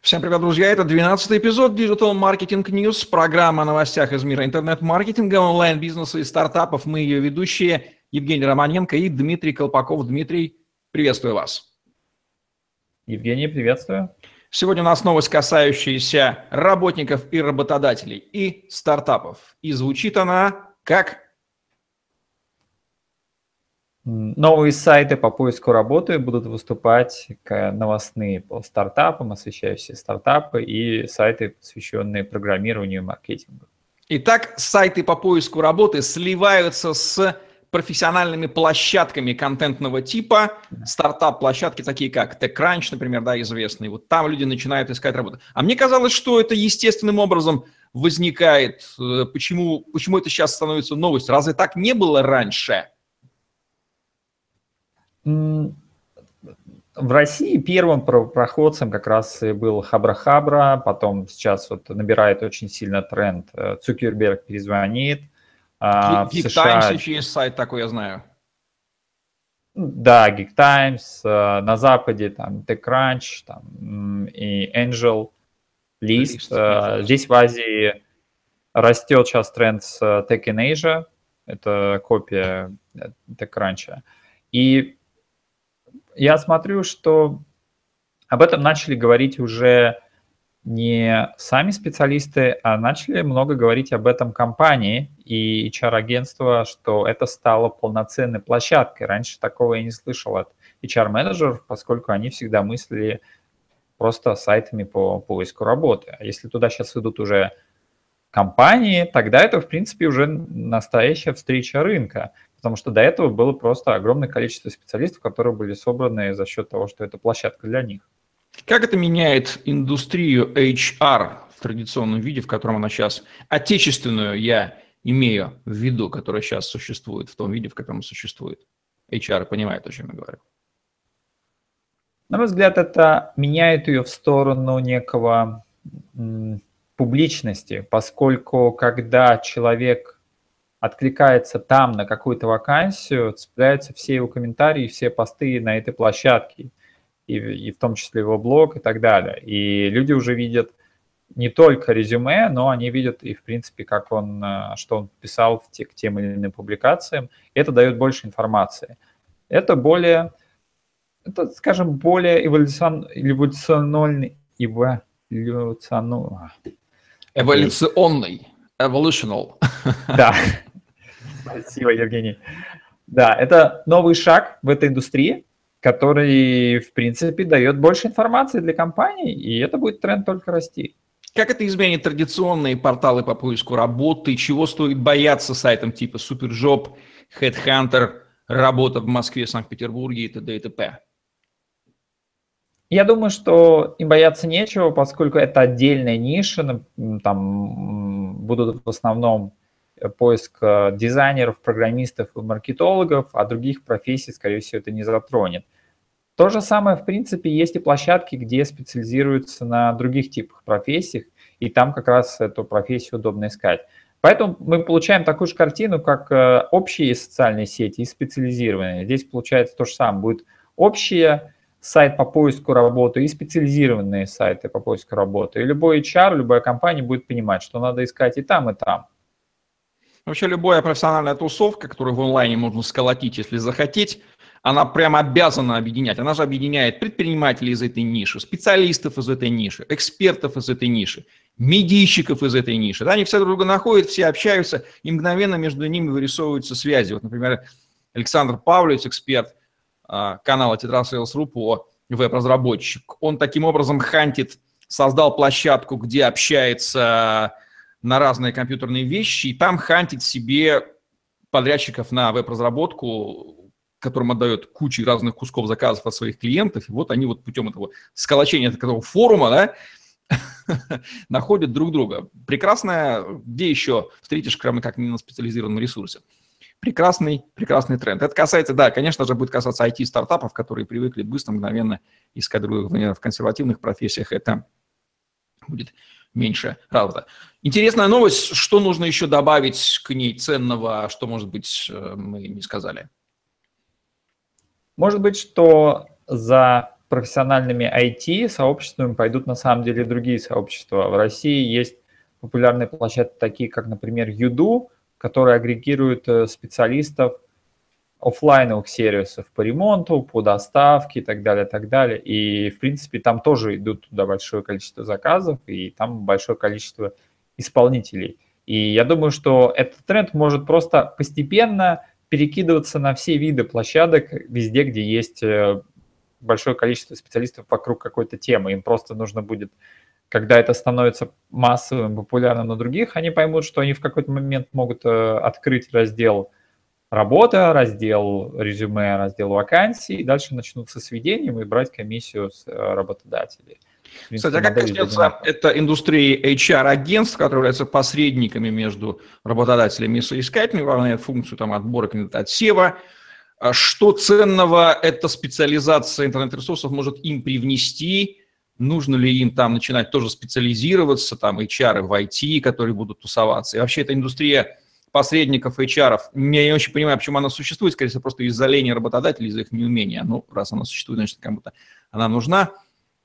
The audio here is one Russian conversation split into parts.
Всем привет, друзья! Это 12 эпизод Digital Marketing News, программа о новостях из мира интернет-маркетинга, онлайн-бизнеса и стартапов. Мы ее ведущие Евгений Романенко и Дмитрий Колпаков. Дмитрий, приветствую вас. Евгений, приветствую. Сегодня у нас новость, касающаяся работников и работодателей и стартапов. И звучит она как Новые сайты по поиску работы будут выступать как новостные по стартапам, освещающие стартапы и сайты, посвященные программированию и маркетингу. Итак, сайты по поиску работы сливаются с профессиональными площадками контентного типа, стартап-площадки, такие как TechCrunch, например, да, известные. Вот там люди начинают искать работу. А мне казалось, что это естественным образом возникает. Э, почему, почему это сейчас становится новостью? Разве так не было раньше? В России первым проходцем как раз и был Хабра-Хабра, потом сейчас вот набирает очень сильно тренд. Э, Цукерберг перезвонит. А, Geek США... Times еще есть сайт такой, я знаю. Да, Geek Times, э, на Западе там TechCrunch там, и Angel List. List. Э, здесь в Азии растет сейчас тренд с Tech in Asia, это копия TechCrunch. И я смотрю, что об этом начали говорить уже не сами специалисты, а начали много говорить об этом компании и HR-агентства, что это стало полноценной площадкой. Раньше такого я не слышал от HR-менеджеров, поскольку они всегда мыслили просто сайтами по поиску работы. А если туда сейчас идут уже компании, тогда это, в принципе, уже настоящая встреча рынка потому что до этого было просто огромное количество специалистов, которые были собраны за счет того, что это площадка для них. Как это меняет индустрию HR в традиционном виде, в котором она сейчас, отечественную я имею в виду, которая сейчас существует, в том виде, в котором существует? HR понимает, о чем я говорю. На мой взгляд, это меняет ее в сторону некого публичности, поскольку когда человек откликается там на какую-то вакансию, цепляются все его комментарии, все посты на этой площадке, и, и в том числе его блог и так далее. И люди уже видят не только резюме, но они видят и, в принципе, как он, э, что он писал в те, к тем или иным публикациям. Это дает больше информации. Это более, это, скажем, более эволюцион, эволюционный, эволюционный, эволюционный, evolutional. Да, Спасибо, Евгений. Да, это новый шаг в этой индустрии, который, в принципе, дает больше информации для компаний, и это будет тренд только расти. Как это изменит традиционные порталы по поиску работы? Чего стоит бояться сайтам типа Superjob, Headhunter, работа в Москве, Санкт-Петербурге и т.д. и т.п.? Я думаю, что им бояться нечего, поскольку это отдельная ниша, там будут в основном поиск э, дизайнеров, программистов и маркетологов, а других профессий, скорее всего, это не затронет. То же самое, в принципе, есть и площадки, где специализируются на других типах профессиях, и там как раз эту профессию удобно искать. Поэтому мы получаем такую же картину, как э, общие социальные сети и специализированные. Здесь получается то же самое. Будет общие сайт по поиску работы и специализированные сайты по поиску работы. И любой HR, любая компания будет понимать, что надо искать и там, и там. Вообще любая профессиональная тусовка, которую в онлайне можно сколотить, если захотеть, она прямо обязана объединять. Она же объединяет предпринимателей из этой ниши, специалистов из этой ниши, экспертов из этой ниши, медийщиков из этой ниши. Да, они все друг друга находят, все общаются, и мгновенно между ними вырисовываются связи. Вот, например, Александр Павлович, эксперт а, канала Tetra Sales.ru по веб-разработчик, он таким образом хантит, создал площадку, где общается на разные компьютерные вещи, и там хантить себе подрядчиков на веб-разработку, которым отдает кучу разных кусков заказов от своих клиентов, и вот они вот путем этого сколочения такого форума, да, находят друг друга. Прекрасная, где еще встретишь, кроме как не на специализированном ресурсе. Прекрасный, прекрасный тренд. Это касается, да, конечно же, будет касаться IT-стартапов, которые привыкли быстро, мгновенно искать в консервативных профессиях. Это будет меньше работа. Интересная новость, что нужно еще добавить к ней ценного, что, может быть, э, мы не сказали? Может быть, что за профессиональными IT-сообществами пойдут на самом деле другие сообщества. В России есть популярные площадки, такие как, например, Юду, которые агрегируют э, специалистов офлайновых сервисов по ремонту, по доставке и так далее, так далее. И, в принципе, там тоже идут туда большое количество заказов, и там большое количество исполнителей. И я думаю, что этот тренд может просто постепенно перекидываться на все виды площадок, везде, где есть э, большое количество специалистов вокруг какой-то темы. Им просто нужно будет, когда это становится массовым, популярным на других, они поймут, что они в какой-то момент могут э, открыть раздел работа, раздел резюме, раздел вакансий, и дальше начнут со сведением и брать комиссию с э, работодателей. Кстати, а как коснется это индустрии HR-агентств, которые являются посредниками между работодателями и соискателями, выполняют функцию там, отбора кандидата отсева, а что ценного эта специализация интернет-ресурсов может им привнести? Нужно ли им там начинать тоже специализироваться, там HR в IT, которые будут тусоваться? И вообще эта индустрия посредников HR, я не очень понимаю, почему она существует, скорее всего, просто из-за лени работодателей, из-за их неумения. Ну, раз она существует, значит, кому-то она нужна.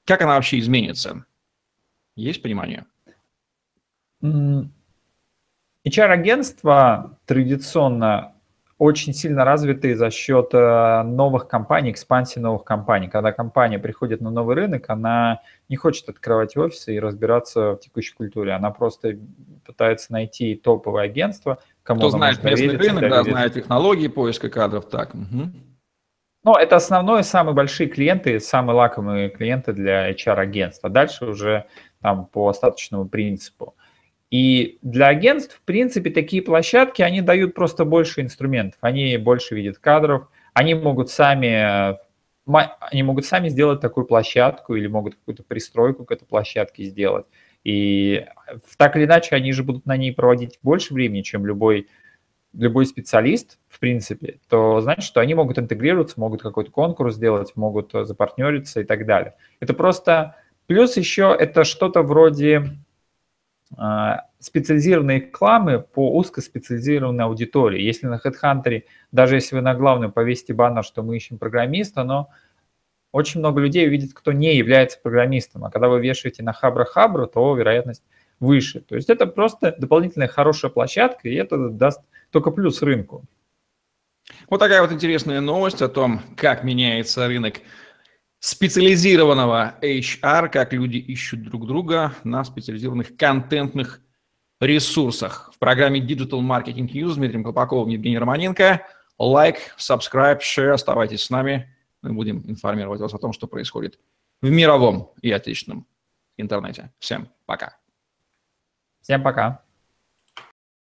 Как она вообще изменится? Есть понимание? HR-агентства традиционно очень сильно развиты за счет э, новых компаний, экспансии новых компаний. Когда компания приходит на новый рынок, она не хочет открывать офисы и разбираться в текущей культуре. Она просто пытается найти топовое агентство, кому Кто знает местный рынок, да, знает технологии поиска кадров. Так. Угу. Но это основные, самые большие клиенты, самые лакомые клиенты для HR-агентства. Дальше уже там по остаточному принципу. И для агентств, в принципе, такие площадки, они дают просто больше инструментов, они больше видят кадров, они могут сами, они могут сами сделать такую площадку или могут какую-то пристройку к этой площадке сделать. И так или иначе, они же будут на ней проводить больше времени, чем любой любой специалист, в принципе, то значит, что они могут интегрироваться, могут какой-то конкурс сделать, могут э, запартнериться и так далее. Это просто... Плюс еще это что-то вроде э, специализированной рекламы по узкоспециализированной аудитории. Если на HeadHunter, даже если вы на главную повесите баннер, что мы ищем программиста, но очень много людей увидит, кто не является программистом. А когда вы вешаете на Хабра-Хабру, то вероятность выше. То есть это просто дополнительная хорошая площадка, и это даст только плюс рынку. Вот такая вот интересная новость о том, как меняется рынок специализированного HR, как люди ищут друг друга на специализированных контентных ресурсах. В программе Digital Marketing News с Дмитрием Колпаковым, Евгений Романенко. Лайк, subscribe, share, оставайтесь с нами. Мы будем информировать вас о том, что происходит в мировом и отечественном интернете. Всем пока. Всем пока.